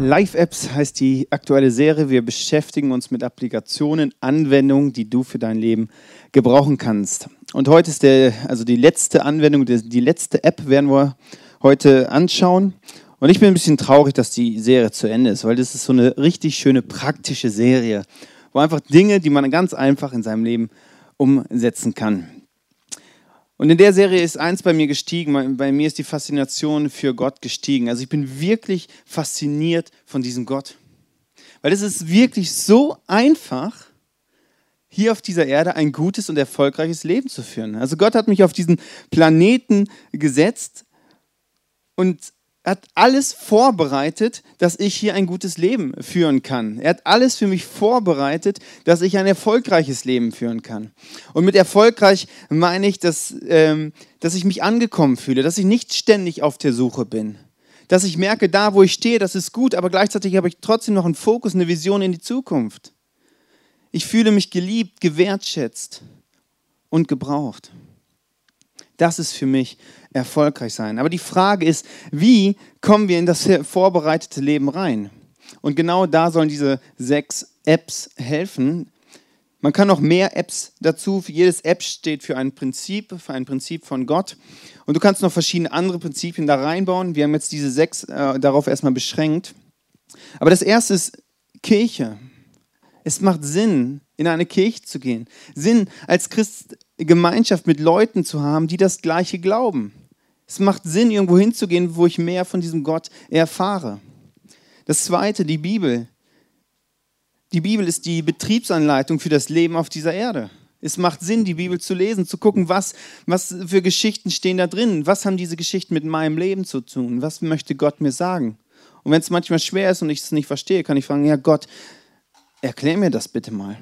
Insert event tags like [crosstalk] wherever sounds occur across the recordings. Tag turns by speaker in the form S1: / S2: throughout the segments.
S1: Live-Apps heißt die aktuelle Serie. Wir beschäftigen uns mit Applikationen, Anwendungen, die du für dein Leben gebrauchen kannst. Und heute ist der, also die letzte Anwendung, die letzte App werden wir heute anschauen. Und ich bin ein bisschen traurig, dass die Serie zu Ende ist, weil das ist so eine richtig schöne praktische Serie, wo einfach Dinge, die man ganz einfach in seinem Leben umsetzen kann. Und in der Serie ist eins bei mir gestiegen. Bei mir ist die Faszination für Gott gestiegen. Also ich bin wirklich fasziniert von diesem Gott. Weil es ist wirklich so einfach, hier auf dieser Erde ein gutes und erfolgreiches Leben zu führen. Also Gott hat mich auf diesen Planeten gesetzt und hat alles vorbereitet, dass ich hier ein gutes Leben führen kann. Er hat alles für mich vorbereitet, dass ich ein erfolgreiches Leben führen kann. Und mit erfolgreich meine ich, dass, ähm, dass ich mich angekommen fühle, dass ich nicht ständig auf der Suche bin. Dass ich merke, da wo ich stehe, das ist gut, aber gleichzeitig habe ich trotzdem noch einen Fokus, eine Vision in die Zukunft. Ich fühle mich geliebt, gewertschätzt und gebraucht. Das ist für mich erfolgreich sein. Aber die Frage ist, wie kommen wir in das vorbereitete Leben rein? Und genau da sollen diese sechs Apps helfen. Man kann noch mehr Apps dazu. Für jedes App steht für ein Prinzip, für ein Prinzip von Gott. Und du kannst noch verschiedene andere Prinzipien da reinbauen. Wir haben jetzt diese sechs äh, darauf erstmal beschränkt. Aber das erste ist Kirche. Es macht Sinn, in eine Kirche zu gehen. Sinn, als Christ Gemeinschaft mit Leuten zu haben, die das Gleiche glauben. Es macht Sinn, irgendwo hinzugehen, wo ich mehr von diesem Gott erfahre. Das Zweite, die Bibel. Die Bibel ist die Betriebsanleitung für das Leben auf dieser Erde. Es macht Sinn, die Bibel zu lesen, zu gucken, was, was für Geschichten stehen da drin. Was haben diese Geschichten mit meinem Leben zu tun? Was möchte Gott mir sagen? Und wenn es manchmal schwer ist und ich es nicht verstehe, kann ich fragen, ja Gott, erklär mir das bitte mal.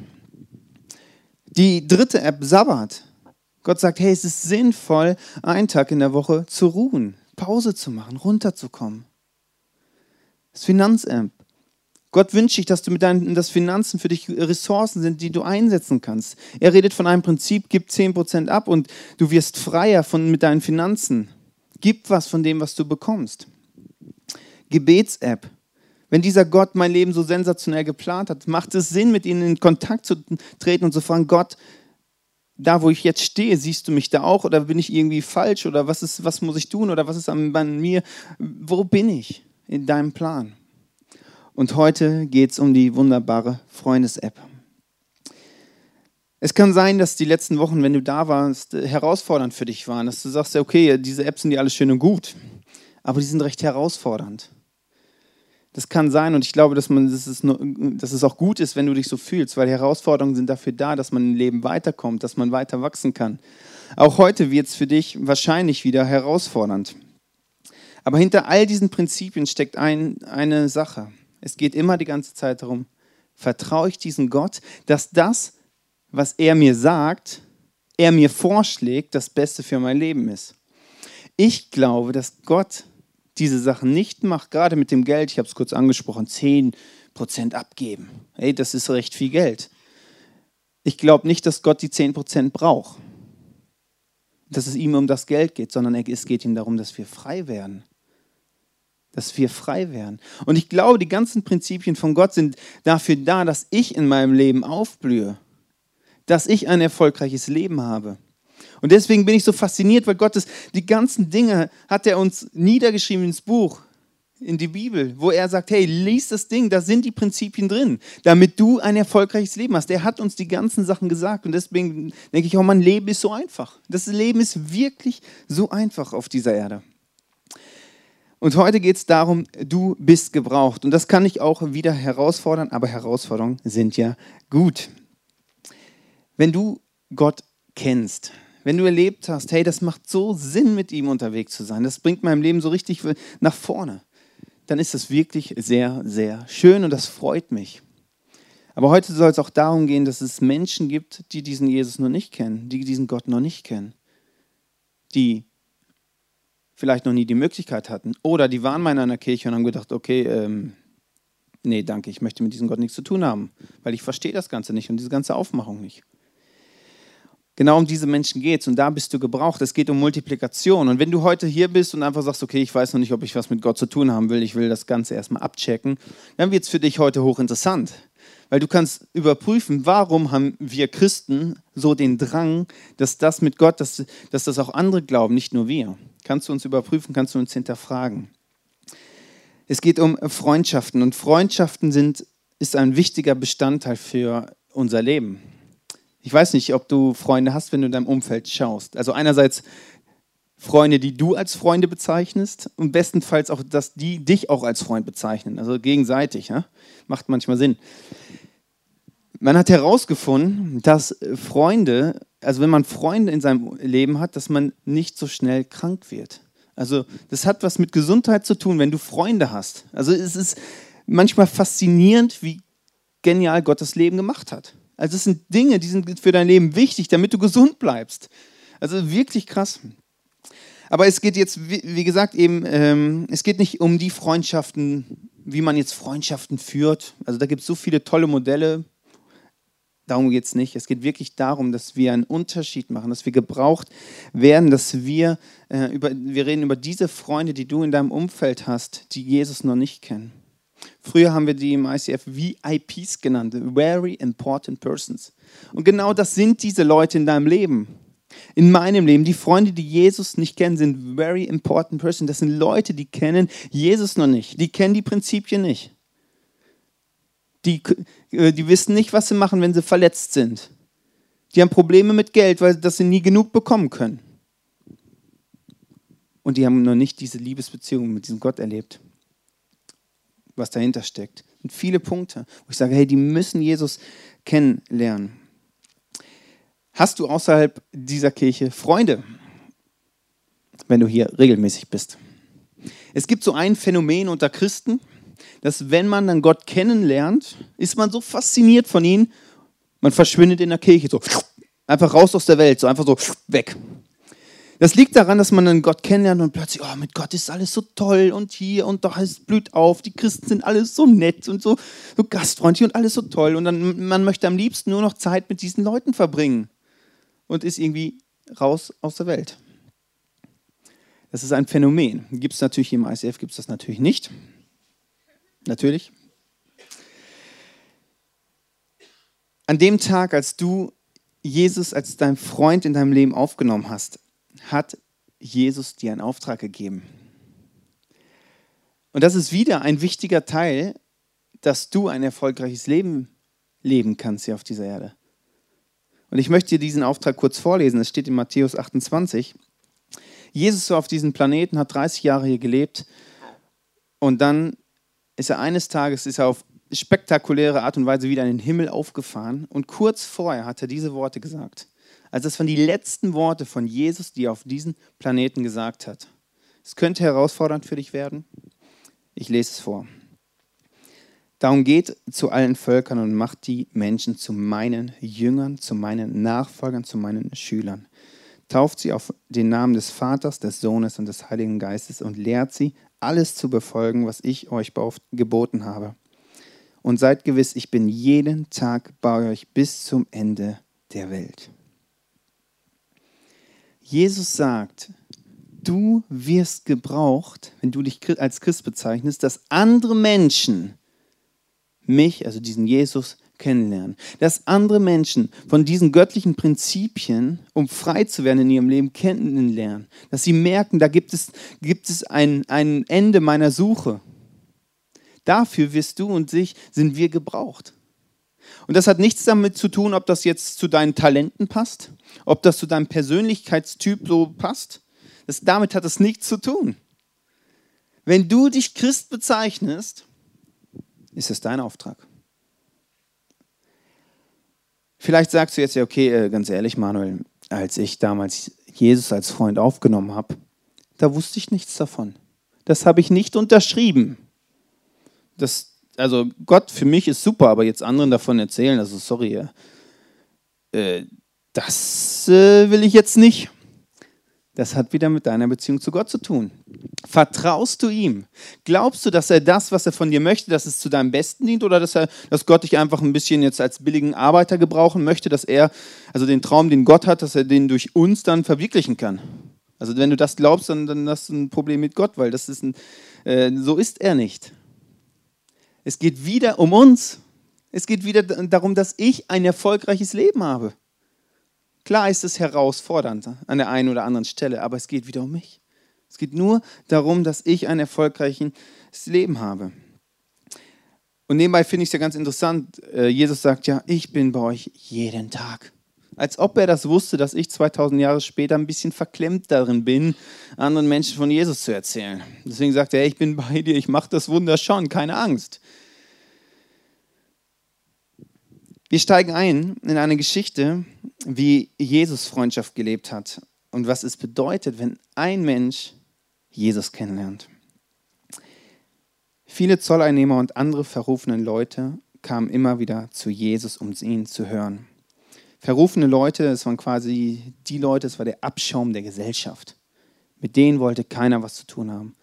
S1: Die dritte App, Sabbat. Gott sagt, hey, es ist sinnvoll, einen Tag in der Woche zu ruhen, Pause zu machen, runterzukommen. Das Finanzamt. Gott wünscht sich, dass du mit deinen dass Finanzen für dich Ressourcen sind, die du einsetzen kannst. Er redet von einem Prinzip, gib 10% ab und du wirst freier von, mit deinen Finanzen. Gib was von dem, was du bekommst. Gebets-App. Wenn dieser Gott mein Leben so sensationell geplant hat, macht es Sinn, mit ihnen in Kontakt zu treten und zu fragen, Gott, da wo ich jetzt stehe, siehst du mich da auch oder bin ich irgendwie falsch oder was, ist, was muss ich tun oder was ist an, an mir? Wo bin ich in deinem Plan? Und heute geht es um die wunderbare Freundes-App. Es kann sein, dass die letzten Wochen, wenn du da warst, herausfordernd für dich waren, dass du sagst, okay, diese Apps sind ja alles schön und gut, aber die sind recht herausfordernd. Das kann sein und ich glaube, dass, man, dass, es nur, dass es auch gut ist, wenn du dich so fühlst, weil Herausforderungen sind dafür da, dass man im Leben weiterkommt, dass man weiter wachsen kann. Auch heute wird es für dich wahrscheinlich wieder herausfordernd. Aber hinter all diesen Prinzipien steckt ein, eine Sache. Es geht immer die ganze Zeit darum, vertraue ich diesem Gott, dass das, was er mir sagt, er mir vorschlägt, das Beste für mein Leben ist. Ich glaube, dass Gott diese Sachen nicht macht, gerade mit dem Geld, ich habe es kurz angesprochen, 10% abgeben. Hey, das ist recht viel Geld. Ich glaube nicht, dass Gott die 10% braucht. Dass es ihm um das Geld geht, sondern es geht ihm darum, dass wir frei werden. Dass wir frei werden. Und ich glaube, die ganzen Prinzipien von Gott sind dafür da, dass ich in meinem Leben aufblühe. Dass ich ein erfolgreiches Leben habe. Und deswegen bin ich so fasziniert, weil Gottes die ganzen Dinge hat er uns niedergeschrieben ins Buch, in die Bibel, wo er sagt, hey, lies das Ding, da sind die Prinzipien drin, damit du ein erfolgreiches Leben hast. Er hat uns die ganzen Sachen gesagt und deswegen denke ich, oh mein Leben ist so einfach. Das Leben ist wirklich so einfach auf dieser Erde. Und heute geht es darum, du bist gebraucht. Und das kann ich auch wieder herausfordern, aber Herausforderungen sind ja gut. Wenn du Gott kennst, wenn du erlebt hast, hey, das macht so Sinn, mit ihm unterwegs zu sein, das bringt meinem Leben so richtig nach vorne, dann ist das wirklich sehr, sehr schön und das freut mich. Aber heute soll es auch darum gehen, dass es Menschen gibt, die diesen Jesus noch nicht kennen, die diesen Gott noch nicht kennen, die vielleicht noch nie die Möglichkeit hatten oder die waren mal in einer Kirche und haben gedacht, okay, ähm, nee, danke, ich möchte mit diesem Gott nichts zu tun haben, weil ich verstehe das Ganze nicht und diese ganze Aufmachung nicht. Genau um diese Menschen geht es und da bist du gebraucht. Es geht um Multiplikation. Und wenn du heute hier bist und einfach sagst, okay, ich weiß noch nicht, ob ich was mit Gott zu tun haben will, ich will das Ganze erstmal abchecken, dann wird es für dich heute hochinteressant. Weil du kannst überprüfen, warum haben wir Christen so den Drang, dass das mit Gott, dass, dass das auch andere glauben, nicht nur wir. Kannst du uns überprüfen, kannst du uns hinterfragen. Es geht um Freundschaften und Freundschaften sind, ist ein wichtiger Bestandteil für unser Leben. Ich weiß nicht, ob du Freunde hast, wenn du in deinem Umfeld schaust. Also einerseits Freunde, die du als Freunde bezeichnest und bestenfalls auch, dass die dich auch als Freund bezeichnen. Also gegenseitig. Ja? Macht manchmal Sinn. Man hat herausgefunden, dass Freunde, also wenn man Freunde in seinem Leben hat, dass man nicht so schnell krank wird. Also das hat was mit Gesundheit zu tun, wenn du Freunde hast. Also es ist manchmal faszinierend, wie genial Gott das Leben gemacht hat. Also es sind Dinge, die sind für dein Leben wichtig, damit du gesund bleibst. Also wirklich krass. Aber es geht jetzt, wie gesagt, eben, ähm, es geht nicht um die Freundschaften, wie man jetzt Freundschaften führt. Also da gibt es so viele tolle Modelle. Darum geht es nicht. Es geht wirklich darum, dass wir einen Unterschied machen, dass wir gebraucht werden, dass wir, äh, über, wir reden über diese Freunde, die du in deinem Umfeld hast, die Jesus noch nicht kennen. Früher haben wir die im ICF VIPs genannt, Very Important Persons. Und genau das sind diese Leute in deinem Leben. In meinem Leben, die Freunde, die Jesus nicht kennen, sind very important persons. Das sind Leute, die kennen Jesus noch nicht. Die kennen die Prinzipien nicht. Die, äh, die wissen nicht, was sie machen, wenn sie verletzt sind. Die haben Probleme mit Geld, weil das sie nie genug bekommen können. Und die haben noch nicht diese Liebesbeziehung mit diesem Gott erlebt was dahinter steckt. Und viele Punkte, wo ich sage, hey, die müssen Jesus kennenlernen. Hast du außerhalb dieser Kirche Freunde, wenn du hier regelmäßig bist? Es gibt so ein Phänomen unter Christen, dass wenn man dann Gott kennenlernt, ist man so fasziniert von ihm, man verschwindet in der Kirche, so einfach raus aus der Welt, so einfach so weg. Das liegt daran, dass man dann Gott kennenlernt und plötzlich, oh, mit Gott ist alles so toll und hier und da es blüht auf, die Christen sind alles so nett und so, so gastfreundlich und alles so toll. Und dann man möchte am liebsten nur noch Zeit mit diesen Leuten verbringen und ist irgendwie raus aus der Welt. Das ist ein Phänomen. Gibt es natürlich im ICF, gibt es das natürlich nicht. Natürlich. An dem Tag, als du Jesus als dein Freund in deinem Leben aufgenommen hast, hat Jesus dir einen Auftrag gegeben. Und das ist wieder ein wichtiger Teil, dass du ein erfolgreiches Leben leben kannst hier auf dieser Erde. Und ich möchte dir diesen Auftrag kurz vorlesen. Es steht in Matthäus 28. Jesus war auf diesem Planeten, hat 30 Jahre hier gelebt und dann ist er eines Tages ist er auf spektakuläre Art und Weise wieder in den Himmel aufgefahren und kurz vorher hat er diese Worte gesagt. Also das waren die letzten Worte von Jesus, die er auf diesen Planeten gesagt hat. Es könnte herausfordernd für dich werden. Ich lese es vor. Darum geht zu allen Völkern und macht die Menschen zu meinen Jüngern, zu meinen Nachfolgern, zu meinen Schülern. Tauft sie auf den Namen des Vaters, des Sohnes und des Heiligen Geistes und lehrt sie, alles zu befolgen, was ich euch geboten habe. Und seid gewiss, ich bin jeden Tag bei euch bis zum Ende der Welt. Jesus sagt, du wirst gebraucht, wenn du dich als Christ bezeichnest, dass andere Menschen mich, also diesen Jesus, kennenlernen. Dass andere Menschen von diesen göttlichen Prinzipien, um frei zu werden in ihrem Leben, kennenlernen. Dass sie merken, da gibt es, gibt es ein, ein Ende meiner Suche. Dafür wirst du und ich, sind wir gebraucht. Und das hat nichts damit zu tun, ob das jetzt zu deinen Talenten passt, ob das zu deinem Persönlichkeitstyp so passt. Das, damit hat es nichts zu tun. Wenn du dich Christ bezeichnest, ist es dein Auftrag. Vielleicht sagst du jetzt ja, okay, äh, ganz ehrlich, Manuel, als ich damals Jesus als Freund aufgenommen habe, da wusste ich nichts davon. Das habe ich nicht unterschrieben. Das, also Gott für mich ist super, aber jetzt anderen davon erzählen, also sorry, äh, das äh, will ich jetzt nicht. Das hat wieder mit deiner Beziehung zu Gott zu tun. Vertraust du ihm? Glaubst du, dass er das, was er von dir möchte, dass es zu deinem Besten dient oder dass, er, dass Gott dich einfach ein bisschen jetzt als billigen Arbeiter gebrauchen möchte, dass er, also den Traum, den Gott hat, dass er den durch uns dann verwirklichen kann? Also wenn du das glaubst, dann, dann hast du ein Problem mit Gott, weil das ist ein, äh, so ist er nicht. Es geht wieder um uns. Es geht wieder darum, dass ich ein erfolgreiches Leben habe. Klar ist es herausfordernd an der einen oder anderen Stelle, aber es geht wieder um mich. Es geht nur darum, dass ich ein erfolgreiches Leben habe. Und nebenbei finde ich es ja ganz interessant, äh, Jesus sagt ja, ich bin bei euch jeden Tag. Als ob er das wusste, dass ich 2000 Jahre später ein bisschen verklemmt darin bin, anderen Menschen von Jesus zu erzählen. Deswegen sagt er, ich bin bei dir, ich mache das Wunder schon, keine Angst. Wir steigen ein in eine Geschichte, wie Jesus Freundschaft gelebt hat und was es bedeutet, wenn ein Mensch Jesus kennenlernt. Viele Zolleinnehmer und andere verrufene Leute kamen immer wieder zu Jesus, um ihn zu hören. Verrufene Leute, das waren quasi die Leute, das war der Abschaum der Gesellschaft. Mit denen wollte keiner was zu tun haben.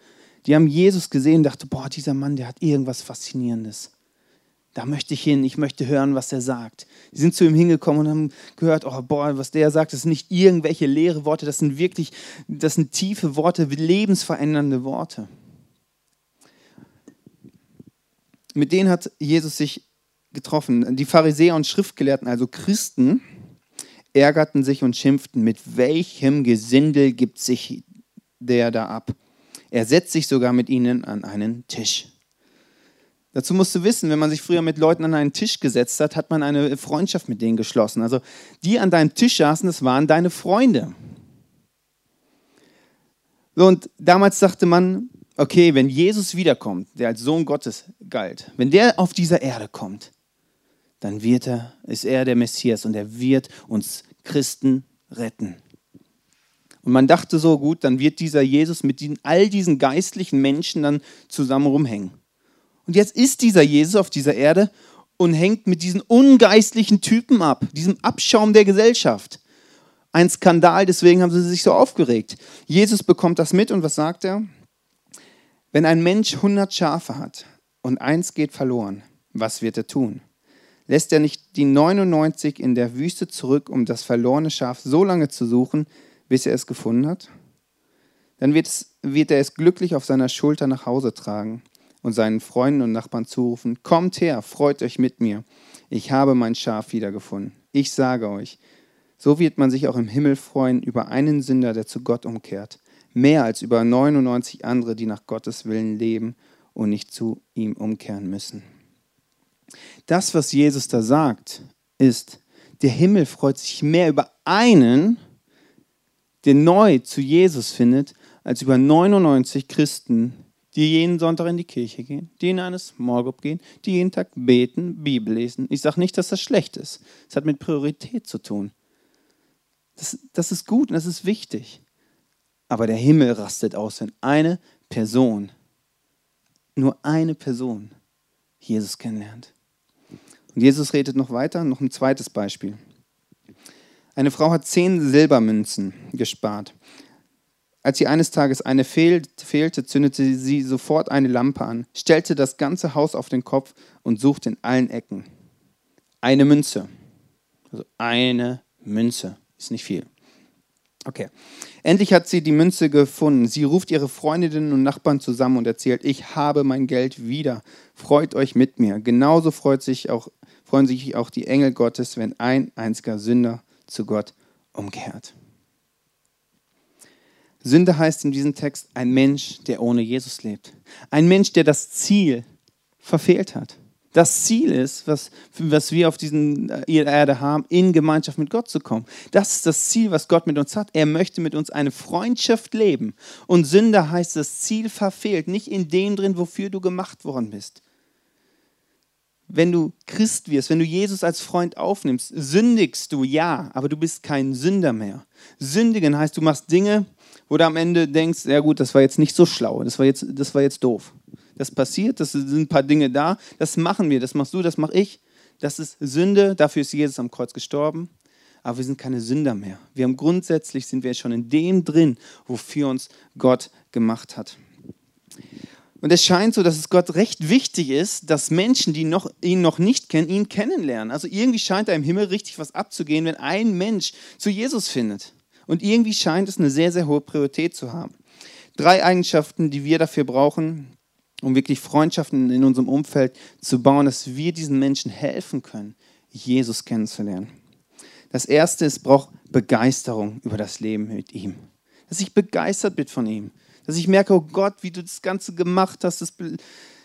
S1: Die haben Jesus gesehen und dachten, boah, dieser Mann, der hat irgendwas Faszinierendes da möchte ich hin, ich möchte hören, was er sagt. Die sind zu ihm hingekommen und haben gehört, oh boah, was der sagt, das sind nicht irgendwelche leere Worte, das sind wirklich, das sind tiefe Worte, lebensverändernde Worte. Mit denen hat Jesus sich getroffen. Die Pharisäer und Schriftgelehrten, also Christen, ärgerten sich und schimpften, mit welchem Gesindel gibt sich der da ab? Er setzt sich sogar mit ihnen an einen Tisch. Dazu musst du wissen, wenn man sich früher mit Leuten an einen Tisch gesetzt hat, hat man eine Freundschaft mit denen geschlossen. Also die an deinem Tisch saßen, das waren deine Freunde. So, und damals sagte man, okay, wenn Jesus wiederkommt, der als Sohn Gottes galt, wenn der auf dieser Erde kommt, dann wird er, ist er der Messias und er wird uns Christen retten. Und man dachte so, gut, dann wird dieser Jesus mit diesen, all diesen geistlichen Menschen dann zusammen rumhängen. Und jetzt ist dieser Jesus auf dieser Erde und hängt mit diesen ungeistlichen Typen ab, diesem Abschaum der Gesellschaft. Ein Skandal, deswegen haben sie sich so aufgeregt. Jesus bekommt das mit und was sagt er? Wenn ein Mensch 100 Schafe hat und eins geht verloren, was wird er tun? Lässt er nicht die 99 in der Wüste zurück, um das verlorene Schaf so lange zu suchen, bis er es gefunden hat? Dann wird, es, wird er es glücklich auf seiner Schulter nach Hause tragen und seinen Freunden und Nachbarn zurufen, kommt her, freut euch mit mir, ich habe mein Schaf wiedergefunden. Ich sage euch, so wird man sich auch im Himmel freuen über einen Sünder, der zu Gott umkehrt, mehr als über 99 andere, die nach Gottes Willen leben und nicht zu ihm umkehren müssen. Das, was Jesus da sagt, ist, der Himmel freut sich mehr über einen, der neu zu Jesus findet, als über 99 Christen, die jeden Sonntag in die Kirche gehen, die in eine Small Group gehen, die jeden Tag beten, Bibel lesen. Ich sage nicht, dass das schlecht ist. Es hat mit Priorität zu tun. Das, das ist gut und das ist wichtig. Aber der Himmel rastet aus, wenn eine Person, nur eine Person, Jesus kennenlernt. Und Jesus redet noch weiter, noch ein zweites Beispiel. Eine Frau hat zehn Silbermünzen gespart. Als sie eines Tages eine fehlte, zündete sie sofort eine Lampe an, stellte das ganze Haus auf den Kopf und suchte in allen Ecken. Eine Münze. Also eine Münze. Ist nicht viel. Okay. Endlich hat sie die Münze gefunden. Sie ruft ihre Freundinnen und Nachbarn zusammen und erzählt, ich habe mein Geld wieder. Freut euch mit mir. Genauso freut sich auch, freuen sich auch die Engel Gottes, wenn ein einziger Sünder zu Gott umkehrt. Sünde heißt in diesem Text ein Mensch, der ohne Jesus lebt. Ein Mensch, der das Ziel verfehlt hat. Das Ziel ist, was, was wir auf dieser Erde haben, in Gemeinschaft mit Gott zu kommen. Das ist das Ziel, was Gott mit uns hat. Er möchte mit uns eine Freundschaft leben. Und Sünde heißt, das Ziel verfehlt, nicht in dem drin, wofür du gemacht worden bist. Wenn du Christ wirst, wenn du Jesus als Freund aufnimmst, sündigst du, ja, aber du bist kein Sünder mehr. Sündigen heißt, du machst Dinge, wo du am Ende denkst, ja gut, das war jetzt nicht so schlau, das war jetzt, das war jetzt doof. Das passiert, das sind ein paar Dinge da, das machen wir, das machst du, das mache ich. Das ist Sünde, dafür ist Jesus am Kreuz gestorben. aber wir sind keine Sünder mehr. Wir haben grundsätzlich sind wir schon in dem drin, wofür uns Gott gemacht hat. Und es scheint so, dass es Gott recht wichtig ist, dass Menschen, die noch, ihn noch nicht kennen, ihn kennenlernen. Also irgendwie scheint da im Himmel richtig was abzugehen, wenn ein Mensch zu Jesus findet. Und irgendwie scheint es eine sehr, sehr hohe Priorität zu haben. Drei Eigenschaften, die wir dafür brauchen, um wirklich Freundschaften in unserem Umfeld zu bauen, dass wir diesen Menschen helfen können, Jesus kennenzulernen. Das erste ist, braucht Begeisterung über das Leben mit ihm. Dass ich begeistert bin von ihm. Dass ich merke, oh Gott, wie du das Ganze gemacht hast, das,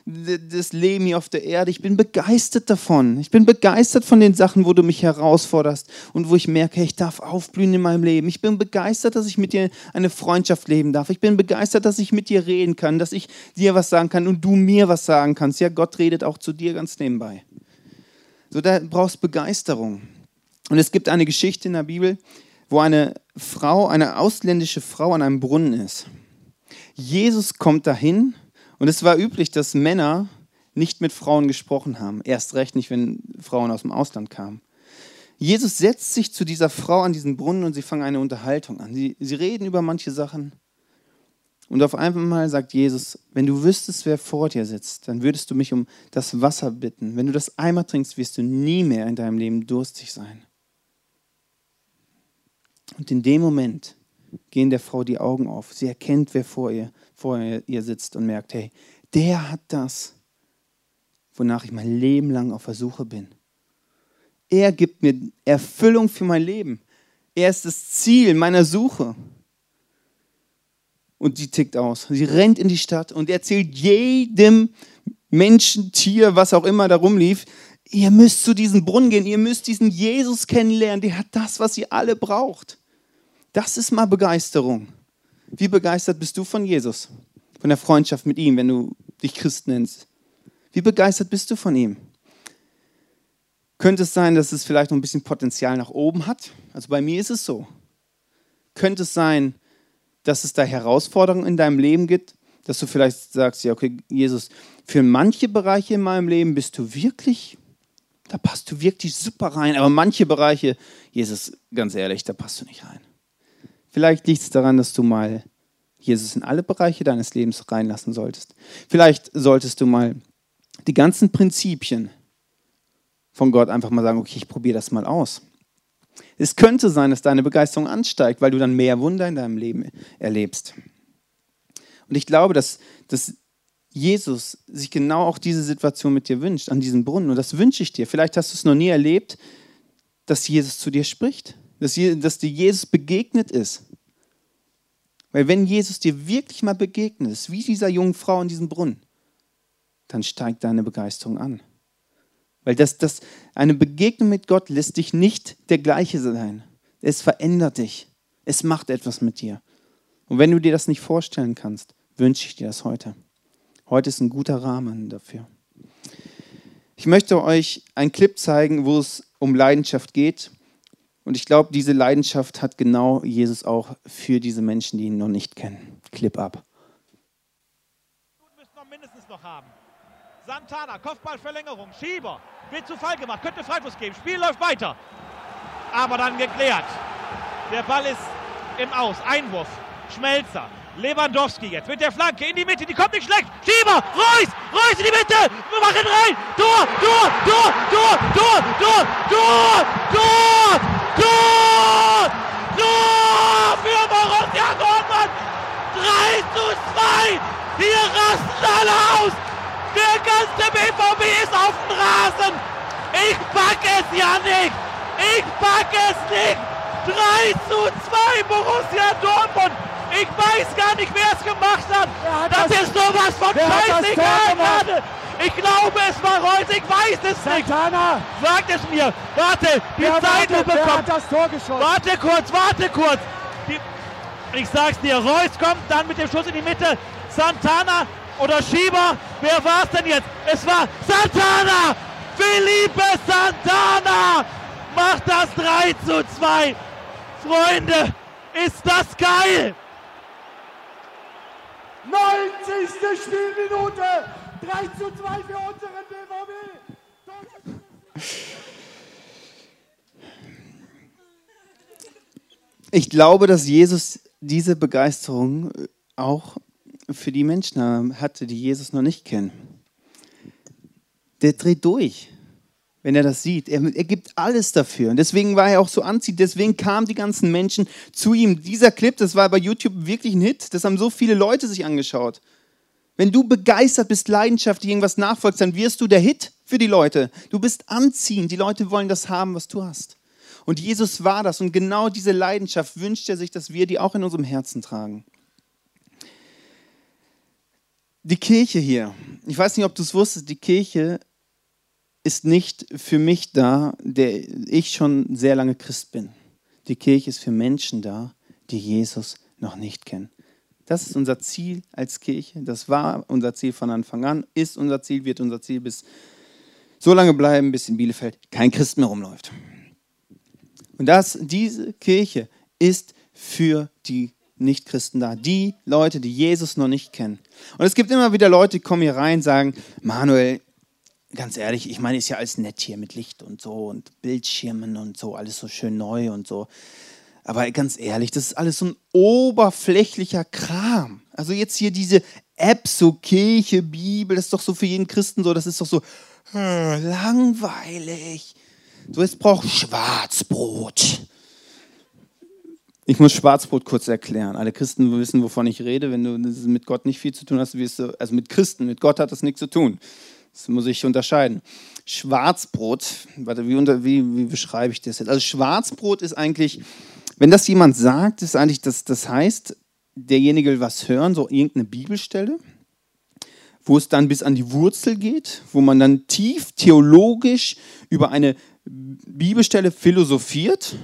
S1: das Leben hier auf der Erde. Ich bin begeistert davon. Ich bin begeistert von den Sachen, wo du mich herausforderst und wo ich merke, ich darf aufblühen in meinem Leben. Ich bin begeistert, dass ich mit dir eine Freundschaft leben darf. Ich bin begeistert, dass ich mit dir reden kann, dass ich dir was sagen kann und du mir was sagen kannst. Ja, Gott redet auch zu dir ganz nebenbei. So, da brauchst du Begeisterung. Und es gibt eine Geschichte in der Bibel, wo eine Frau, eine ausländische Frau an einem Brunnen ist. Jesus kommt dahin und es war üblich, dass Männer nicht mit Frauen gesprochen haben. Erst recht nicht, wenn Frauen aus dem Ausland kamen. Jesus setzt sich zu dieser Frau an diesen Brunnen und sie fangen eine Unterhaltung an. Sie, sie reden über manche Sachen. Und auf einmal sagt Jesus, wenn du wüsstest, wer vor dir sitzt, dann würdest du mich um das Wasser bitten. Wenn du das einmal trinkst, wirst du nie mehr in deinem Leben durstig sein. Und in dem Moment gehen der Frau die Augen auf. Sie erkennt, wer vor ihr, vor ihr sitzt und merkt, hey, der hat das, wonach ich mein Leben lang auf der Suche bin. Er gibt mir Erfüllung für mein Leben. Er ist das Ziel meiner Suche. Und die tickt aus. Sie rennt in die Stadt und erzählt jedem Menschen, Tier, was auch immer da rumlief, ihr müsst zu diesem Brunnen gehen, ihr müsst diesen Jesus kennenlernen, der hat das, was ihr alle braucht. Das ist mal Begeisterung. Wie begeistert bist du von Jesus? Von der Freundschaft mit ihm, wenn du dich Christ nennst? Wie begeistert bist du von ihm? Könnte es sein, dass es vielleicht noch ein bisschen Potenzial nach oben hat? Also bei mir ist es so. Könnte es sein, dass es da Herausforderungen in deinem Leben gibt, dass du vielleicht sagst, ja, okay, Jesus, für manche Bereiche in meinem Leben bist du wirklich, da passt du wirklich super rein, aber manche Bereiche, Jesus, ganz ehrlich, da passt du nicht rein. Vielleicht liegt es daran, dass du mal Jesus in alle Bereiche deines Lebens reinlassen solltest. Vielleicht solltest du mal die ganzen Prinzipien von Gott einfach mal sagen, okay, ich probiere das mal aus. Es könnte sein, dass deine Begeisterung ansteigt, weil du dann mehr Wunder in deinem Leben erlebst. Und ich glaube, dass, dass Jesus sich genau auch diese Situation mit dir wünscht, an diesem Brunnen. Und das wünsche ich dir. Vielleicht hast du es noch nie erlebt, dass Jesus zu dir spricht dass, dass dir Jesus begegnet ist. Weil wenn Jesus dir wirklich mal begegnet ist, wie dieser jungen Frau in diesem Brunnen, dann steigt deine Begeisterung an. Weil das, das, eine Begegnung mit Gott lässt dich nicht der gleiche sein. Es verändert dich. Es macht etwas mit dir. Und wenn du dir das nicht vorstellen kannst, wünsche ich dir das heute. Heute ist ein guter Rahmen dafür. Ich möchte euch einen Clip zeigen, wo es um Leidenschaft geht. Und ich glaube, diese Leidenschaft hat genau Jesus auch für diese Menschen, die ihn noch nicht kennen. Clip ab.
S2: müssen noch mindestens noch haben. Santana, Kopfballverlängerung, Schieber, wird zu Fall gemacht, könnte Freifuß geben. Spiel läuft weiter. Aber dann geklärt. Der Ball ist im Aus. Einwurf. Schmelzer. Lewandowski jetzt mit der Flanke in die Mitte, die kommt nicht schlecht. Schieber, Reus, Reus in die Mitte, wir machen rein. Tor, Tor, Tor, Tor, Tor, Tor, Tor, Tor. Tor! Tor für Borussia Dortmund! 3 zu 2! Hier rasten alle aus! Der ganze BVB ist auf dem Rasen! Ich pack es ja nicht! Ich pack es nicht! 3 zu 2 Borussia Dortmund! Ich weiß gar nicht, wer es gemacht hat! Das, das, ist sowas von scheißegal gerade! Ich glaube, es war Reus, ich weiß es Santana. nicht. Sagt es mir. Warte, die wer Zeitlupe
S3: wer kommt. Hat das Tor geschossen?
S2: Warte kurz, warte kurz. Die, ich sag's dir, Reus kommt dann mit dem Schuss in die Mitte. Santana oder Schieber. Wer war es denn jetzt? Es war Santana! Felipe Santana macht das 3 zu 2. Freunde, ist das geil!
S3: 90. Spielminute. 3 zu 2 für unseren BVB.
S1: ich glaube, dass Jesus diese Begeisterung auch für die Menschen hatte, die Jesus noch nicht kennen. Der dreht durch, wenn er das sieht. Er, er gibt alles dafür. Und deswegen war er auch so anziehend. Deswegen kamen die ganzen Menschen zu ihm. Dieser Clip, das war bei YouTube wirklich ein Hit. Das haben so viele Leute sich angeschaut. Wenn du begeistert bist, leidenschaftlich irgendwas nachfolgst, dann wirst du der Hit für die Leute. Du bist anziehend. Die Leute wollen das haben, was du hast. Und Jesus war das. Und genau diese Leidenschaft wünscht er sich, dass wir die auch in unserem Herzen tragen. Die Kirche hier, ich weiß nicht, ob du es wusstest, die Kirche ist nicht für mich da, der ich schon sehr lange Christ bin. Die Kirche ist für Menschen da, die Jesus noch nicht kennen. Das ist unser Ziel als Kirche. Das war unser Ziel von Anfang an, ist unser Ziel, wird unser Ziel bis so lange bleiben, bis in Bielefeld kein Christ mehr rumläuft. Und das, diese Kirche ist für die Nichtchristen da, die Leute, die Jesus noch nicht kennen. Und es gibt immer wieder Leute, die kommen hier rein und sagen, Manuel, ganz ehrlich, ich meine, ist ja alles nett hier mit Licht und so und Bildschirmen und so, alles so schön neu und so. Aber ganz ehrlich, das ist alles so ein oberflächlicher Kram. Also jetzt hier diese App, so Kirche, Bibel, das ist doch so für jeden Christen so, das ist doch so hm, langweilig. So, jetzt braucht Schwarzbrot. Ich muss Schwarzbrot kurz erklären. Alle Christen wissen, wovon ich rede. Wenn du mit Gott nicht viel zu tun hast, wirst du, also mit Christen, mit Gott hat das nichts zu tun. Das muss ich unterscheiden. Schwarzbrot, warte, wie, unter, wie, wie beschreibe ich das jetzt? Also Schwarzbrot ist eigentlich, wenn das jemand sagt, ist eigentlich, das, das heißt, derjenige will was hören, so irgendeine Bibelstelle, wo es dann bis an die Wurzel geht, wo man dann tief theologisch über eine Bibelstelle philosophiert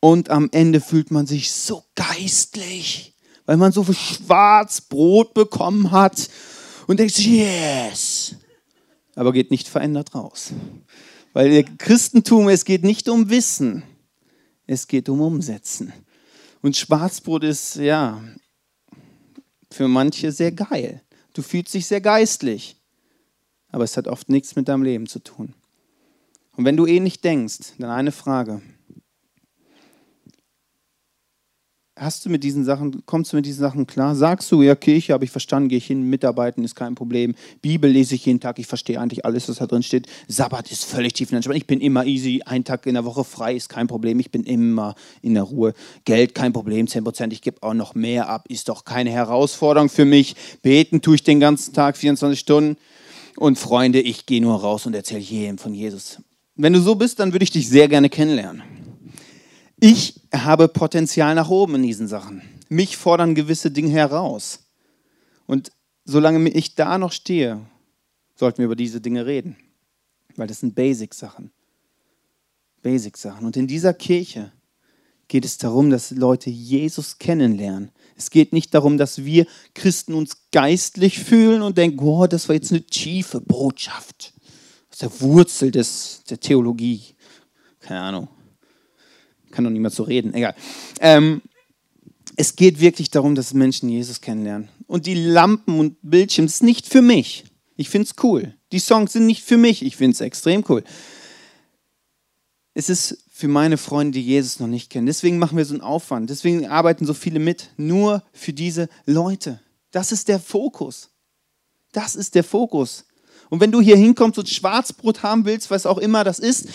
S1: und am Ende fühlt man sich so geistlich, weil man so viel Schwarzbrot bekommen hat und denkt sich, yes, aber geht nicht verändert raus. Weil Christentum, es geht nicht um Wissen, es geht um Umsetzen. Und Schwarzbrot ist, ja, für manche sehr geil. Du fühlst dich sehr geistlich, aber es hat oft nichts mit deinem Leben zu tun. Und wenn du ähnlich denkst, dann eine Frage. Hast du mit diesen Sachen, kommst du mit diesen Sachen klar? Sagst du, ja, Kirche habe ich verstanden, gehe ich hin, mitarbeiten ist kein Problem. Bibel lese ich jeden Tag, ich verstehe eigentlich alles, was da drin steht. Sabbat ist völlig tief entspannt. Ich bin immer easy, ein Tag in der Woche frei ist kein Problem. Ich bin immer in der Ruhe. Geld kein Problem, 10%, ich gebe auch noch mehr ab, ist doch keine Herausforderung für mich. Beten tue ich den ganzen Tag, 24 Stunden. Und Freunde, ich gehe nur raus und erzähle jedem von Jesus. Wenn du so bist, dann würde ich dich sehr gerne kennenlernen. Ich habe Potenzial nach oben in diesen Sachen. Mich fordern gewisse Dinge heraus. Und solange ich da noch stehe, sollten wir über diese Dinge reden. Weil das sind Basic-Sachen. Basic-Sachen. Und in dieser Kirche geht es darum, dass Leute Jesus kennenlernen. Es geht nicht darum, dass wir Christen uns geistlich fühlen und denken, oh, das war jetzt eine tiefe Botschaft aus der Wurzel des, der Theologie. Keine Ahnung. Kann doch niemand so reden. Egal. Ähm, es geht wirklich darum, dass Menschen Jesus kennenlernen. Und die Lampen und Bildschirme ist nicht für mich. Ich finde es cool. Die Songs sind nicht für mich. Ich finde es extrem cool. Es ist für meine Freunde, die Jesus noch nicht kennen. Deswegen machen wir so einen Aufwand. Deswegen arbeiten so viele mit. Nur für diese Leute. Das ist der Fokus. Das ist der Fokus. Und wenn du hier hinkommst und Schwarzbrot haben willst, was auch immer das ist,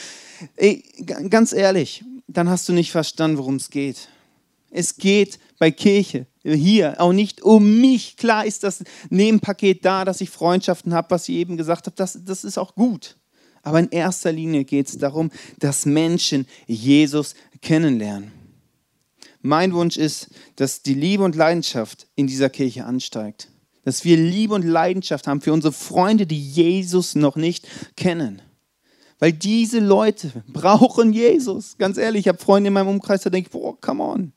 S1: ey, ganz ehrlich, dann hast du nicht verstanden, worum es geht. Es geht bei Kirche hier auch nicht um mich. Klar ist das Nebenpaket da, dass ich Freundschaften habe, was ich eben gesagt habe, das, das ist auch gut. Aber in erster Linie geht es darum, dass Menschen Jesus kennenlernen. Mein Wunsch ist, dass die Liebe und Leidenschaft in dieser Kirche ansteigt dass wir Liebe und Leidenschaft haben für unsere Freunde, die Jesus noch nicht kennen. Weil diese Leute brauchen Jesus. Ganz ehrlich, ich habe Freunde in meinem Umkreis, da denke ich, boah, come on.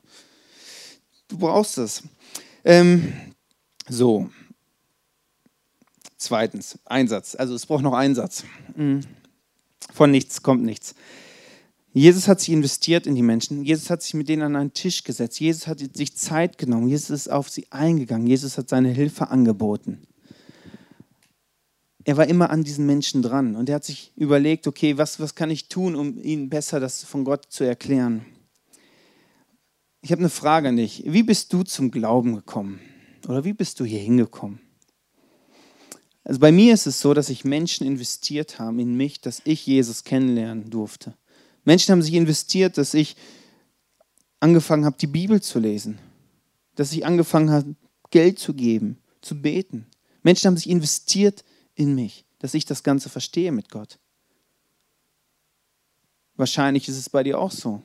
S1: Du brauchst es. Ähm, so. Zweitens, Einsatz. Also es braucht noch Einsatz. Mhm. Von nichts kommt nichts. Jesus hat sich investiert in die Menschen. Jesus hat sich mit denen an einen Tisch gesetzt. Jesus hat sich Zeit genommen. Jesus ist auf sie eingegangen. Jesus hat seine Hilfe angeboten. Er war immer an diesen Menschen dran und er hat sich überlegt, okay, was, was kann ich tun, um ihnen besser das von Gott zu erklären? ich habe eine Frage an dich. Wie bist du zum Glauben gekommen? Oder wie bist du hier hingekommen? Also bei mir ist es so, dass sich Menschen investiert haben in mich, dass ich Jesus kennenlernen durfte. Menschen haben sich investiert, dass ich angefangen habe, die Bibel zu lesen. Dass ich angefangen habe, Geld zu geben, zu beten. Menschen haben sich investiert in mich, dass ich das Ganze verstehe mit Gott. Wahrscheinlich ist es bei dir auch so.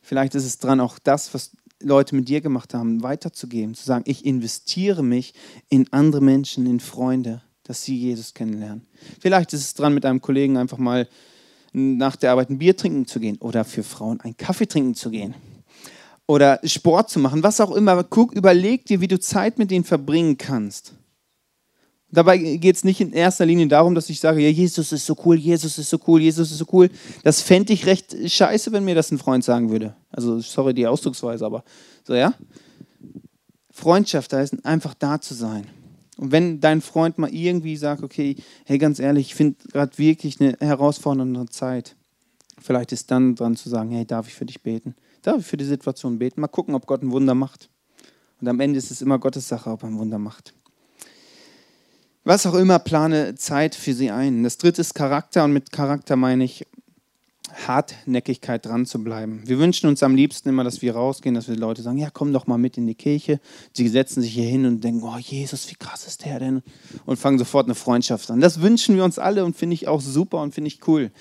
S1: Vielleicht ist es dran, auch das, was Leute mit dir gemacht haben, weiterzugeben, zu sagen, ich investiere mich in andere Menschen, in Freunde, dass sie Jesus kennenlernen. Vielleicht ist es dran, mit einem Kollegen einfach mal nach der Arbeit ein Bier trinken zu gehen oder für Frauen einen Kaffee trinken zu gehen oder Sport zu machen, was auch immer. Guck, überleg dir, wie du Zeit mit denen verbringen kannst. Dabei geht es nicht in erster Linie darum, dass ich sage, ja, Jesus ist so cool, Jesus ist so cool, Jesus ist so cool. Das fände ich recht scheiße, wenn mir das ein Freund sagen würde. Also, sorry die Ausdrucksweise, aber so, ja. Freundschaft heißt einfach da zu sein. Und wenn dein Freund mal irgendwie sagt, okay, hey, ganz ehrlich, ich finde gerade wirklich eine herausfordernde Zeit, vielleicht ist dann dran zu sagen, hey, darf ich für dich beten? Darf ich für die Situation beten? Mal gucken, ob Gott ein Wunder macht. Und am Ende ist es immer Gottes Sache, ob er ein Wunder macht. Was auch immer, plane Zeit für sie ein. Das dritte ist Charakter und mit Charakter meine ich Hartnäckigkeit dran zu bleiben. Wir wünschen uns am liebsten immer, dass wir rausgehen, dass wir Leute sagen, ja, komm doch mal mit in die Kirche. Sie setzen sich hier hin und denken, oh Jesus, wie krass ist der denn? Und fangen sofort eine Freundschaft an. Das wünschen wir uns alle und finde ich auch super und finde ich cool.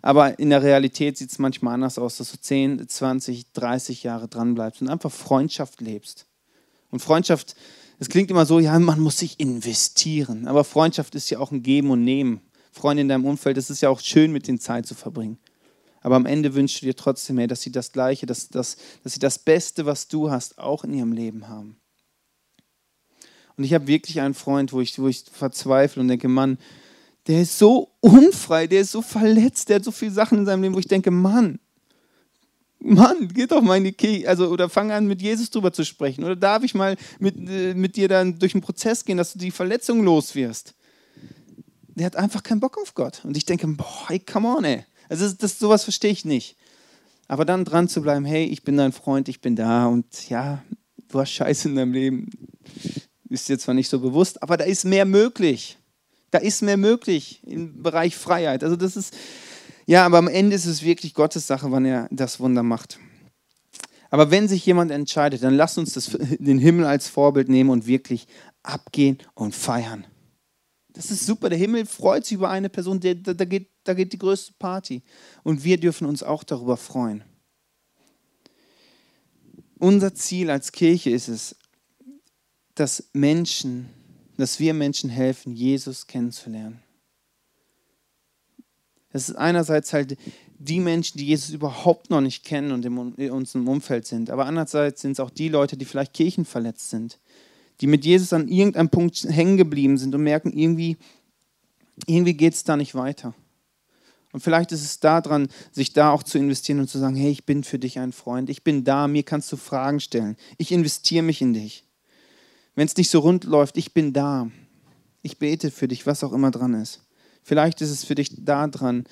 S1: Aber in der Realität sieht es manchmal anders aus, dass du 10, 20, 30 Jahre dran bleibst und einfach Freundschaft lebst. Und Freundschaft es klingt immer so, ja, man muss sich investieren. Aber Freundschaft ist ja auch ein Geben und Nehmen. Freunde in deinem Umfeld, es ist ja auch schön, mit denen Zeit zu verbringen. Aber am Ende wünschst du dir trotzdem, hey, dass sie das Gleiche, dass, dass, dass sie das Beste, was du hast, auch in ihrem Leben haben. Und ich habe wirklich einen Freund, wo ich, wo ich verzweifle und denke, Mann, der ist so unfrei, der ist so verletzt, der hat so viele Sachen in seinem Leben, wo ich denke, Mann, Mann, geh doch mal in die Kirche, also oder fang an mit Jesus drüber zu sprechen. Oder darf ich mal mit, äh, mit dir dann durch den Prozess gehen, dass du die Verletzung los wirst? Der hat einfach keinen Bock auf Gott. Und ich denke, boah, hey, come on, ey. Also das, das, sowas verstehe ich nicht. Aber dann dran zu bleiben, hey, ich bin dein Freund, ich bin da und ja, du hast Scheiße in deinem Leben. Ist dir zwar nicht so bewusst, aber da ist mehr möglich. Da ist mehr möglich im Bereich Freiheit. Also das ist, ja, aber am Ende ist es wirklich Gottes Sache, wann er das Wunder macht. Aber wenn sich jemand entscheidet, dann lass uns das, den Himmel als Vorbild nehmen und wirklich abgehen und feiern. Das ist super. Der Himmel freut sich über eine Person, da, da, geht, da geht die größte Party. Und wir dürfen uns auch darüber freuen. Unser Ziel als Kirche ist es, dass Menschen, dass wir Menschen helfen, Jesus kennenzulernen. Das ist einerseits halt die Menschen, die Jesus überhaupt noch nicht kennen und in unserem Umfeld sind. Aber andererseits sind es auch die Leute, die vielleicht kirchenverletzt sind, die mit Jesus an irgendeinem Punkt hängen geblieben sind und merken, irgendwie, irgendwie geht es da nicht weiter. Und vielleicht ist es daran, sich da auch zu investieren und zu sagen, hey, ich bin für dich ein Freund, ich bin da, mir kannst du Fragen stellen, ich investiere mich in dich. Wenn es nicht so rund läuft, ich bin da. Ich bete für dich, was auch immer dran ist. Vielleicht ist es für dich daran,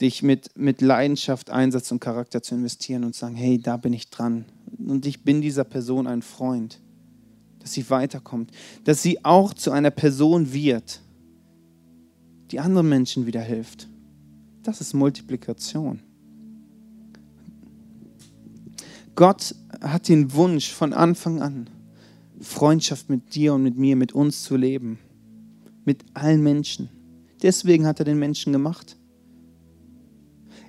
S1: dich mit, mit Leidenschaft, Einsatz und Charakter zu investieren und zu sagen, hey, da bin ich dran. Und ich bin dieser Person ein Freund. Dass sie weiterkommt. Dass sie auch zu einer Person wird, die anderen Menschen wieder hilft. Das ist Multiplikation. Gott hat den Wunsch von Anfang an, Freundschaft mit dir und mit mir, mit uns zu leben. Mit allen Menschen. Deswegen hat er den Menschen gemacht.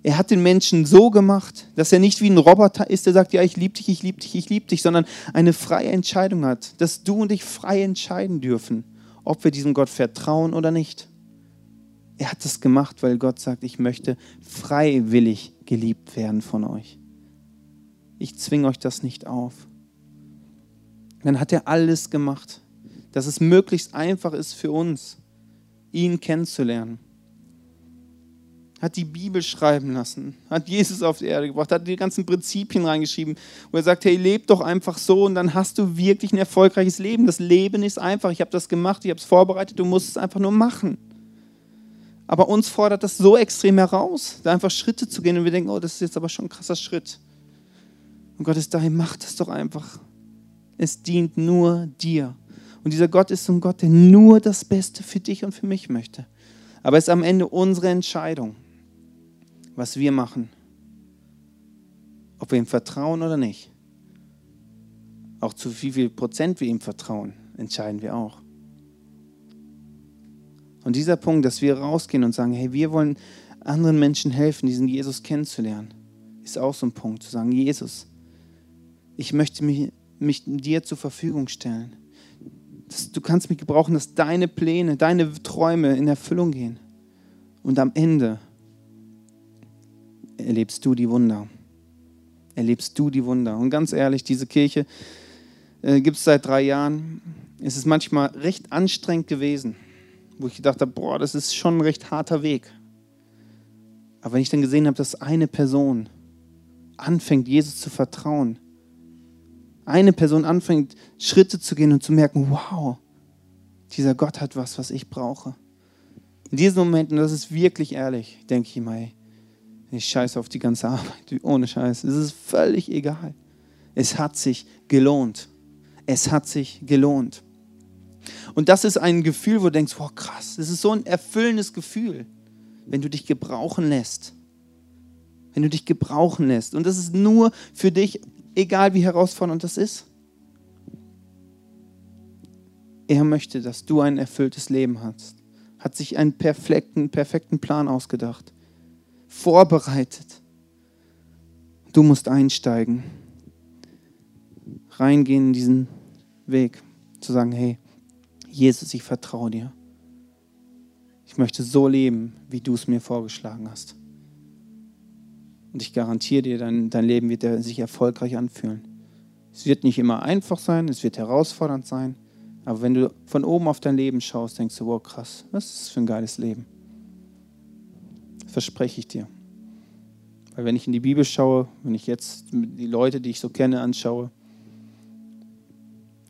S1: Er hat den Menschen so gemacht, dass er nicht wie ein Roboter ist, der sagt, ja, ich liebe dich, ich liebe dich, ich liebe dich, sondern eine freie Entscheidung hat, dass du und ich frei entscheiden dürfen, ob wir diesem Gott vertrauen oder nicht. Er hat das gemacht, weil Gott sagt, ich möchte freiwillig geliebt werden von euch. Ich zwinge euch das nicht auf. Dann hat er alles gemacht, dass es möglichst einfach ist für uns ihn kennenzulernen. Hat die Bibel schreiben lassen, hat Jesus auf die Erde gebracht, hat die ganzen Prinzipien reingeschrieben, wo er sagt, hey, leb doch einfach so und dann hast du wirklich ein erfolgreiches Leben. Das Leben ist einfach, ich habe das gemacht, ich habe es vorbereitet, du musst es einfach nur machen. Aber uns fordert das so extrem heraus, da einfach Schritte zu gehen und wir denken, oh, das ist jetzt aber schon ein krasser Schritt. Und Gott ist dahin, mach das doch einfach. Es dient nur dir. Und dieser Gott ist so ein Gott, der nur das Beste für dich und für mich möchte. Aber es ist am Ende unsere Entscheidung, was wir machen. Ob wir ihm vertrauen oder nicht. Auch zu wie viel Prozent wir ihm vertrauen, entscheiden wir auch. Und dieser Punkt, dass wir rausgehen und sagen, hey, wir wollen anderen Menschen helfen, diesen Jesus kennenzulernen, ist auch so ein Punkt, zu sagen, Jesus, ich möchte mich, mich dir zur Verfügung stellen. Du kannst mich gebrauchen, dass deine Pläne, deine Träume in Erfüllung gehen. Und am Ende erlebst du die Wunder. Erlebst du die Wunder. Und ganz ehrlich, diese Kirche äh, gibt es seit drei Jahren. Es ist manchmal recht anstrengend gewesen, wo ich gedacht habe, boah, das ist schon ein recht harter Weg. Aber wenn ich dann gesehen habe, dass eine Person anfängt, Jesus zu vertrauen, eine Person anfängt, Schritte zu gehen und zu merken, wow, dieser Gott hat was, was ich brauche. In diesen Momenten, das ist wirklich ehrlich, denke ich immer, ich scheiße auf die ganze Arbeit, [laughs] ohne Scheiß. Es ist völlig egal. Es hat sich gelohnt. Es hat sich gelohnt. Und das ist ein Gefühl, wo du denkst, wow, krass, das ist so ein erfüllendes Gefühl, wenn du dich gebrauchen lässt. Wenn du dich gebrauchen lässt. Und das ist nur für dich, egal wie herausfordernd das ist. Er möchte, dass du ein erfülltes Leben hast. Hat sich einen perfekten, perfekten Plan ausgedacht. Vorbereitet. Du musst einsteigen. Reingehen in diesen Weg. Zu sagen, hey, Jesus, ich vertraue dir. Ich möchte so leben, wie du es mir vorgeschlagen hast. Und ich garantiere dir, dein, dein Leben wird sich erfolgreich anfühlen. Es wird nicht immer einfach sein, es wird herausfordernd sein. Aber wenn du von oben auf dein Leben schaust, denkst du, wow, krass, was ist das für ein geiles Leben? Verspreche ich dir. Weil wenn ich in die Bibel schaue, wenn ich jetzt die Leute, die ich so kenne, anschaue,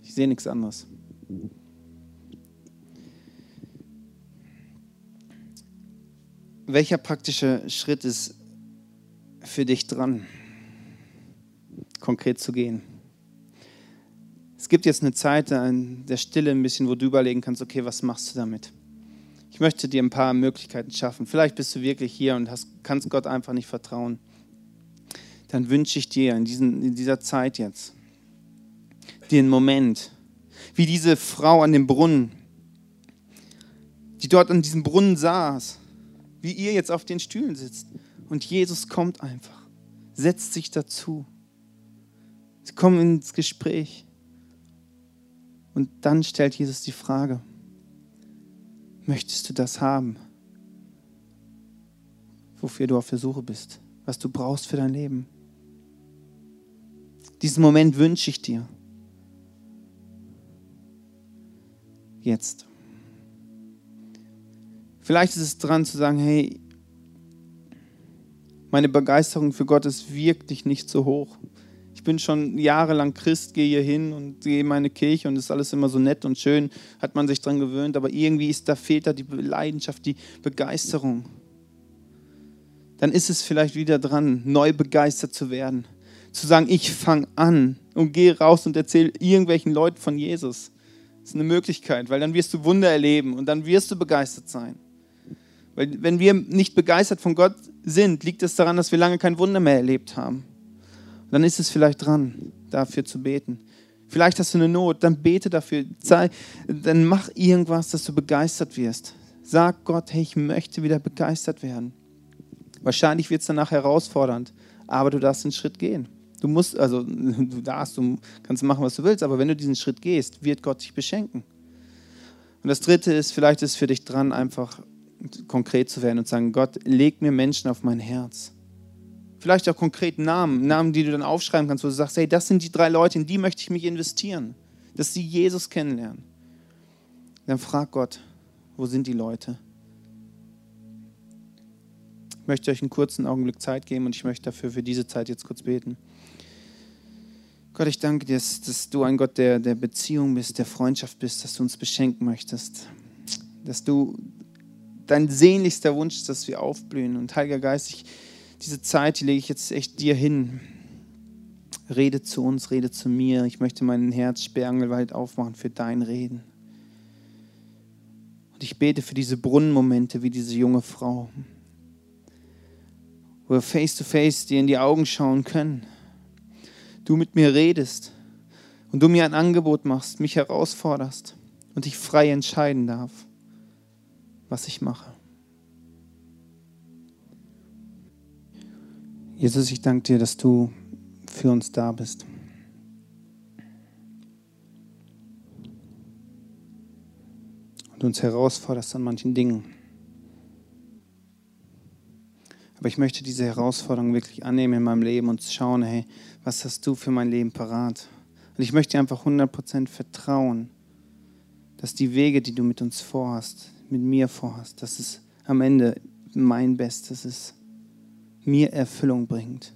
S1: ich sehe nichts anderes. Welcher praktische Schritt ist für dich dran, konkret zu gehen? Es gibt jetzt eine Zeit der Stille ein bisschen, wo du überlegen kannst, okay, was machst du damit? Ich möchte dir ein paar Möglichkeiten schaffen. Vielleicht bist du wirklich hier und hast, kannst Gott einfach nicht vertrauen. Dann wünsche ich dir in, diesen, in dieser Zeit jetzt den Moment, wie diese Frau an dem Brunnen, die dort an diesem Brunnen saß wie ihr jetzt auf den Stühlen sitzt. Und Jesus kommt einfach, setzt sich dazu. Sie kommen ins Gespräch. Und dann stellt Jesus die Frage, möchtest du das haben, wofür du auf der Suche bist, was du brauchst für dein Leben? Diesen Moment wünsche ich dir. Jetzt. Vielleicht ist es dran zu sagen, hey, meine Begeisterung für Gott ist wirklich nicht so hoch. Ich bin schon jahrelang Christ, gehe hier hin und gehe in meine Kirche und ist alles immer so nett und schön, hat man sich dran gewöhnt, aber irgendwie ist da fehlt da die Leidenschaft, die Begeisterung. Dann ist es vielleicht wieder dran, neu begeistert zu werden. Zu sagen, ich fange an und gehe raus und erzähle irgendwelchen Leuten von Jesus. Das ist eine Möglichkeit, weil dann wirst du Wunder erleben und dann wirst du begeistert sein. Weil wenn wir nicht begeistert von Gott sind, liegt es daran, dass wir lange kein Wunder mehr erlebt haben. Und dann ist es vielleicht dran, dafür zu beten. Vielleicht hast du eine Not, dann bete dafür. Dann mach irgendwas, dass du begeistert wirst. Sag Gott, hey, ich möchte wieder begeistert werden. Wahrscheinlich wird es danach herausfordernd, aber du darfst den Schritt gehen. Du musst, also [laughs] du darfst, du kannst machen, was du willst, aber wenn du diesen Schritt gehst, wird Gott dich beschenken. Und das Dritte ist, vielleicht ist es für dich dran, einfach konkret zu werden und sagen, Gott, leg mir Menschen auf mein Herz. Vielleicht auch konkret Namen, Namen, die du dann aufschreiben kannst, wo du sagst, hey, das sind die drei Leute, in die möchte ich mich investieren, dass sie Jesus kennenlernen. Dann frag Gott, wo sind die Leute? Ich möchte euch einen kurzen Augenblick Zeit geben und ich möchte dafür für diese Zeit jetzt kurz beten. Gott, ich danke dir, dass, dass du ein Gott der, der Beziehung bist, der Freundschaft bist, dass du uns beschenken möchtest. Dass du dein sehnlichster Wunsch ist, dass wir aufblühen. Und Heiliger Geist, ich, diese Zeit, die lege ich jetzt echt dir hin. Rede zu uns, rede zu mir. Ich möchte mein Herz sperrangelweit aufmachen für dein Reden. Und ich bete für diese Brunnenmomente wie diese junge Frau, wo wir face to face dir in die Augen schauen können. Du mit mir redest und du mir ein Angebot machst, mich herausforderst und ich frei entscheiden darf, was ich mache. Jesus, ich danke dir, dass du für uns da bist. Und uns herausforderst an manchen Dingen. Aber ich möchte diese Herausforderung wirklich annehmen in meinem Leben und schauen, hey, was hast du für mein Leben parat? Und ich möchte dir einfach 100% vertrauen, dass die Wege, die du mit uns vorhast, mit mir vorhast, dass es am Ende mein Bestes ist, mir Erfüllung bringt.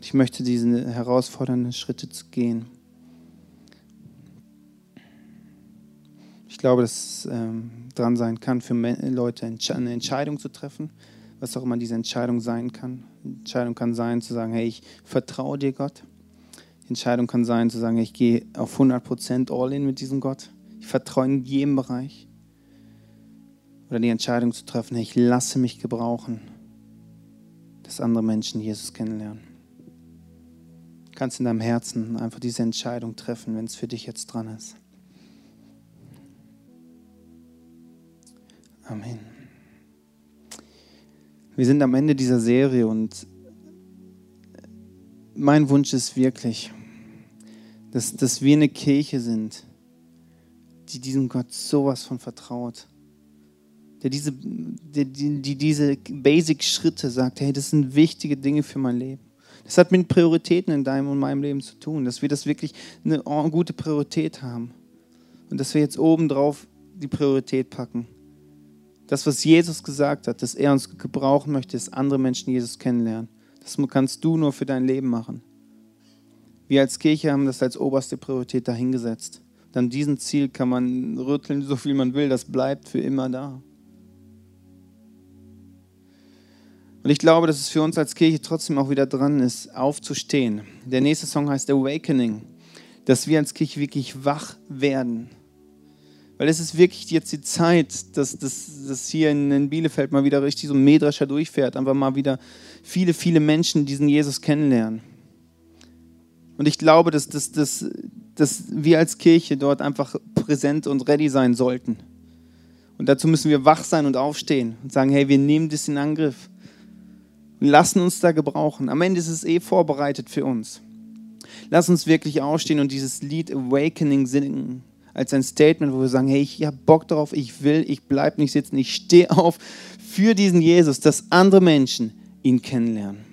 S1: Ich möchte diese herausfordernden Schritte gehen. Ich glaube, dass es ähm, dran sein kann, für Leute eine Entscheidung zu treffen, was auch immer diese Entscheidung sein kann. Die Entscheidung kann sein, zu sagen, hey, ich vertraue dir, Gott. Die Entscheidung kann sein, zu sagen, ich gehe auf 100% all in mit diesem Gott. Ich vertraue in jedem Bereich. Oder die Entscheidung zu treffen, ich lasse mich gebrauchen, dass andere Menschen Jesus kennenlernen kannst in deinem Herzen einfach diese Entscheidung treffen, wenn es für dich jetzt dran ist. Amen. Wir sind am Ende dieser Serie und mein Wunsch ist wirklich, dass, dass wir eine Kirche sind, die diesem Gott sowas von vertraut. Der diese, die, die diese Basic-Schritte sagt, hey, das sind wichtige Dinge für mein Leben. Das hat mit Prioritäten in deinem und meinem Leben zu tun, dass wir das wirklich eine gute Priorität haben. Und dass wir jetzt obendrauf die Priorität packen. Das, was Jesus gesagt hat, dass er uns gebrauchen möchte, dass andere Menschen Jesus kennenlernen. Das kannst du nur für dein Leben machen. Wir als Kirche haben das als oberste Priorität dahingesetzt. Dann diesen Ziel kann man rütteln, so viel man will, das bleibt für immer da. Und ich glaube, dass es für uns als Kirche trotzdem auch wieder dran ist, aufzustehen. Der nächste Song heißt Awakening, dass wir als Kirche wirklich wach werden. Weil es ist wirklich jetzt die Zeit, dass, dass hier in, Bielefeld mal wieder richtig so ein durchfährt, einfach mal wieder viele, viele Menschen diesen Jesus kennenlernen. Und ich glaube, dass, dass, dass, dass wir als Kirche dort einfach präsent und ready sein sollten. Und dazu müssen wir wach sein und aufstehen und sagen, hey, wir nehmen das in Angriff und lassen uns da gebrauchen. Am Ende ist es eh vorbereitet für uns. Lass uns wirklich aufstehen und dieses Lied Awakening singen als ein Statement, wo wir sagen, hey, ich habe Bock darauf, ich will, ich bleibe nicht sitzen, ich stehe auf für diesen Jesus, dass andere Menschen ihn kennenlernen.